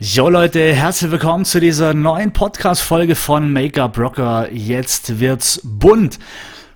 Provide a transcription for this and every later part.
Jo Leute, herzlich willkommen zu dieser neuen Podcast-Folge von Make-up Rocker. Jetzt wird's bunt.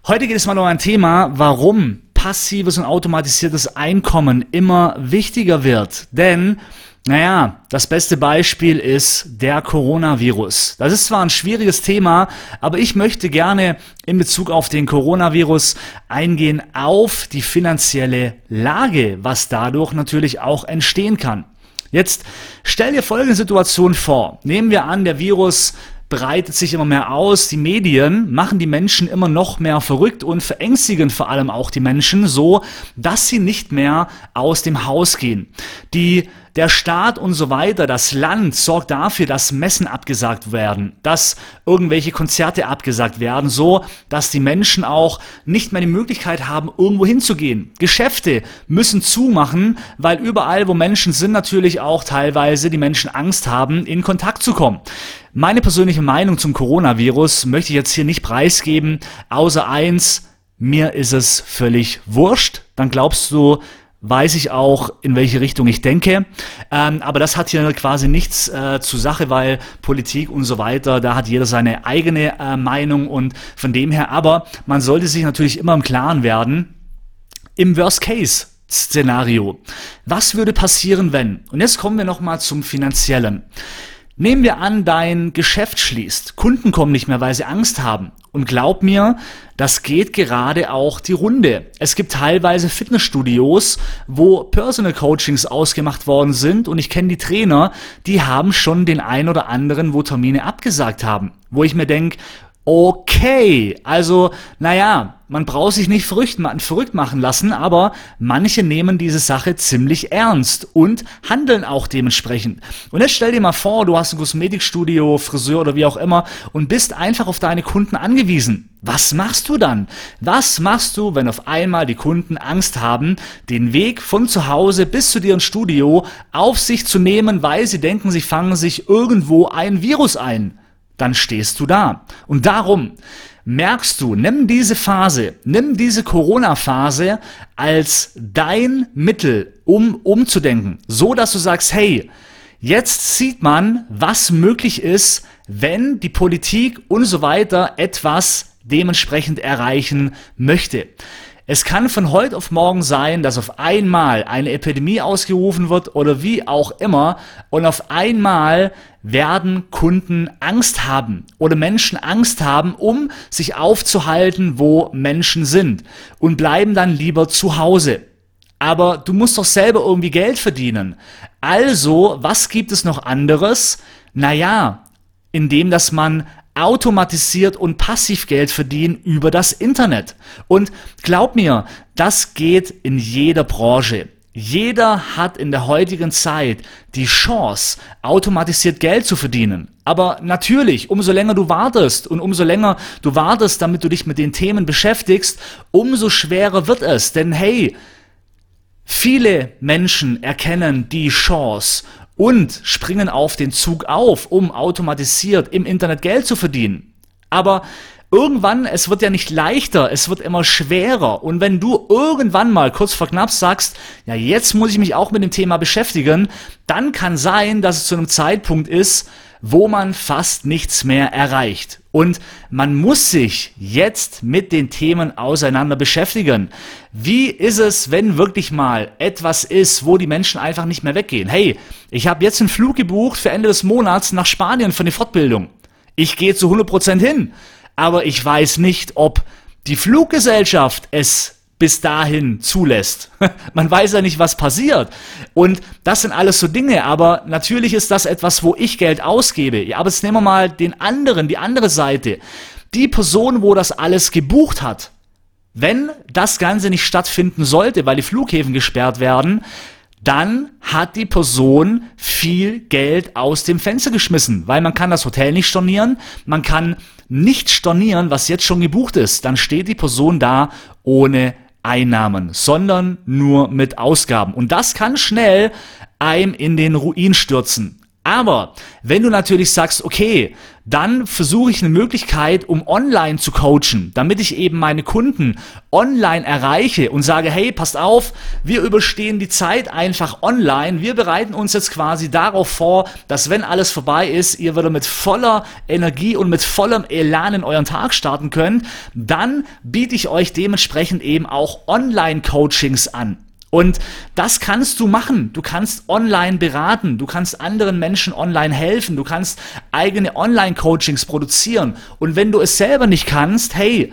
Heute geht es mal um ein Thema, warum passives und automatisiertes Einkommen immer wichtiger wird. Denn naja, das beste Beispiel ist der Coronavirus. Das ist zwar ein schwieriges Thema, aber ich möchte gerne in Bezug auf den Coronavirus eingehen auf die finanzielle Lage, was dadurch natürlich auch entstehen kann. Jetzt stell dir folgende Situation vor. Nehmen wir an, der Virus breitet sich immer mehr aus. Die Medien machen die Menschen immer noch mehr verrückt und verängstigen vor allem auch die Menschen so, dass sie nicht mehr aus dem Haus gehen. Die der Staat und so weiter, das Land sorgt dafür, dass Messen abgesagt werden, dass irgendwelche Konzerte abgesagt werden, so dass die Menschen auch nicht mehr die Möglichkeit haben, irgendwo hinzugehen. Geschäfte müssen zumachen, weil überall, wo Menschen sind, natürlich auch teilweise die Menschen Angst haben, in Kontakt zu kommen. Meine persönliche Meinung zum Coronavirus möchte ich jetzt hier nicht preisgeben, außer eins, mir ist es völlig wurscht. Dann glaubst du, weiß ich auch, in welche Richtung ich denke. Ähm, aber das hat hier quasi nichts äh, zur Sache, weil Politik und so weiter, da hat jeder seine eigene äh, Meinung und von dem her, aber man sollte sich natürlich immer im Klaren werden, im Worst Case Szenario. Was würde passieren, wenn? Und jetzt kommen wir nochmal zum Finanziellen. Nehmen wir an, dein Geschäft schließt. Kunden kommen nicht mehr, weil sie Angst haben. Und glaub mir, das geht gerade auch die Runde. Es gibt teilweise Fitnessstudios, wo Personal Coachings ausgemacht worden sind und ich kenne die Trainer, die haben schon den ein oder anderen, wo Termine abgesagt haben. Wo ich mir denke, okay. Also, naja, man braucht sich nicht verrückt, machen lassen, aber manche nehmen diese Sache ziemlich ernst und handeln auch dementsprechend. Und jetzt stell dir mal vor, du hast ein Kosmetikstudio, Friseur oder wie auch immer und bist einfach auf deine Kunden angewiesen. Was machst du dann? Was machst du, wenn auf einmal die Kunden Angst haben, den Weg von zu Hause bis zu dir ins Studio auf sich zu nehmen, weil sie denken, sie fangen sich irgendwo ein Virus ein? Dann stehst du da. Und darum merkst du, nimm diese Phase, nimm diese Corona-Phase als dein Mittel, um umzudenken, so dass du sagst, hey, jetzt sieht man, was möglich ist, wenn die Politik und so weiter etwas dementsprechend erreichen möchte. Es kann von heute auf morgen sein, dass auf einmal eine Epidemie ausgerufen wird oder wie auch immer und auf einmal werden Kunden Angst haben oder Menschen Angst haben, um sich aufzuhalten, wo Menschen sind und bleiben dann lieber zu Hause. Aber du musst doch selber irgendwie Geld verdienen. Also, was gibt es noch anderes? Naja, indem dass man automatisiert und passiv Geld verdienen über das Internet. Und glaub mir, das geht in jeder Branche. Jeder hat in der heutigen Zeit die Chance, automatisiert Geld zu verdienen. Aber natürlich, umso länger du wartest und umso länger du wartest, damit du dich mit den Themen beschäftigst, umso schwerer wird es. Denn hey, viele Menschen erkennen die Chance und springen auf den Zug auf, um automatisiert im Internet Geld zu verdienen. Aber irgendwann, es wird ja nicht leichter, es wird immer schwerer. Und wenn du irgendwann mal kurz vor knapp sagst, ja, jetzt muss ich mich auch mit dem Thema beschäftigen, dann kann sein, dass es zu einem Zeitpunkt ist, wo man fast nichts mehr erreicht. Und man muss sich jetzt mit den Themen auseinander beschäftigen. Wie ist es, wenn wirklich mal etwas ist, wo die Menschen einfach nicht mehr weggehen? Hey, ich habe jetzt einen Flug gebucht für Ende des Monats nach Spanien für eine Fortbildung. Ich gehe zu 100% hin, aber ich weiß nicht, ob die Fluggesellschaft es bis dahin zulässt. Man weiß ja nicht, was passiert. Und das sind alles so Dinge, aber natürlich ist das etwas, wo ich Geld ausgebe. Ja, aber jetzt nehmen wir mal den anderen, die andere Seite. Die Person, wo das alles gebucht hat. Wenn das Ganze nicht stattfinden sollte, weil die Flughäfen gesperrt werden, dann hat die Person viel Geld aus dem Fenster geschmissen, weil man kann das Hotel nicht stornieren, man kann nicht stornieren, was jetzt schon gebucht ist. Dann steht die Person da ohne Einnahmen, sondern nur mit Ausgaben. Und das kann schnell einem in den Ruin stürzen. Aber wenn du natürlich sagst, okay, dann versuche ich eine Möglichkeit, um online zu coachen, damit ich eben meine Kunden online erreiche und sage, hey, passt auf, wir überstehen die Zeit einfach online. Wir bereiten uns jetzt quasi darauf vor, dass wenn alles vorbei ist, ihr wieder mit voller Energie und mit vollem Elan in euren Tag starten könnt. Dann biete ich euch dementsprechend eben auch Online-Coachings an. Und das kannst du machen. Du kannst online beraten, du kannst anderen Menschen online helfen, du kannst eigene Online-Coachings produzieren. Und wenn du es selber nicht kannst, hey,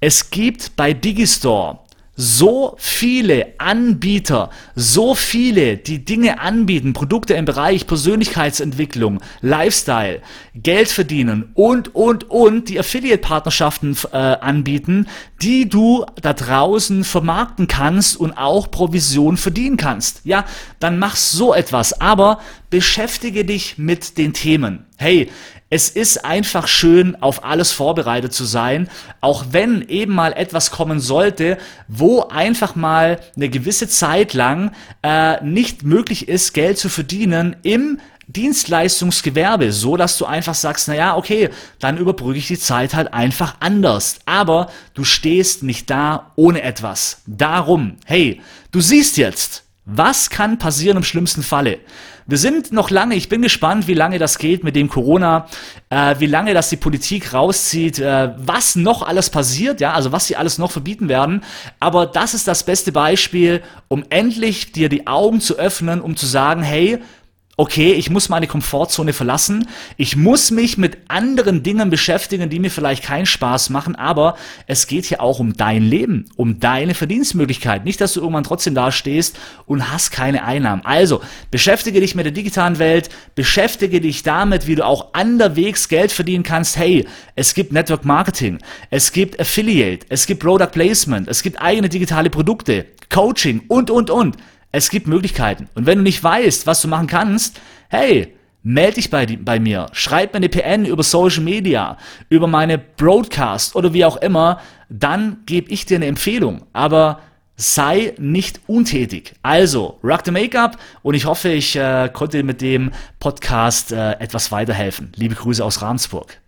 es gibt bei Digistore so viele Anbieter, so viele, die Dinge anbieten, Produkte im Bereich Persönlichkeitsentwicklung, Lifestyle, Geld verdienen und, und, und, die Affiliate-Partnerschaften äh, anbieten, die du da draußen vermarkten kannst und auch Provision verdienen kannst. Ja, dann mach so etwas, aber beschäftige dich mit den Themen. Hey, es ist einfach schön, auf alles vorbereitet zu sein, auch wenn eben mal etwas kommen sollte, wo einfach mal eine gewisse Zeit lang äh, nicht möglich ist, Geld zu verdienen im Dienstleistungsgewerbe, so dass du einfach sagst, na ja, okay, dann überbrücke ich die Zeit halt einfach anders. Aber du stehst nicht da ohne etwas. Darum, hey, du siehst jetzt, was kann passieren im schlimmsten Falle? Wir sind noch lange, ich bin gespannt, wie lange das geht mit dem Corona, äh, wie lange das die Politik rauszieht, äh, was noch alles passiert, ja, also was sie alles noch verbieten werden. Aber das ist das beste Beispiel, um endlich dir die Augen zu öffnen, um zu sagen, hey, okay, ich muss meine Komfortzone verlassen, ich muss mich mit anderen Dingen beschäftigen, die mir vielleicht keinen Spaß machen, aber es geht hier auch um dein Leben, um deine Verdienstmöglichkeit. Nicht, dass du irgendwann trotzdem da stehst und hast keine Einnahmen. Also, beschäftige dich mit der digitalen Welt, beschäftige dich damit, wie du auch anderwegs Geld verdienen kannst. Hey, es gibt Network Marketing, es gibt Affiliate, es gibt Product Placement, es gibt eigene digitale Produkte, Coaching und, und, und. Es gibt Möglichkeiten. Und wenn du nicht weißt, was du machen kannst, hey, melde dich bei, bei mir, schreib mir eine PN über Social Media, über meine Broadcast oder wie auch immer, dann gebe ich dir eine Empfehlung. Aber sei nicht untätig. Also, rock the Make-up und ich hoffe, ich äh, konnte mit dem Podcast äh, etwas weiterhelfen. Liebe Grüße aus Ravensburg.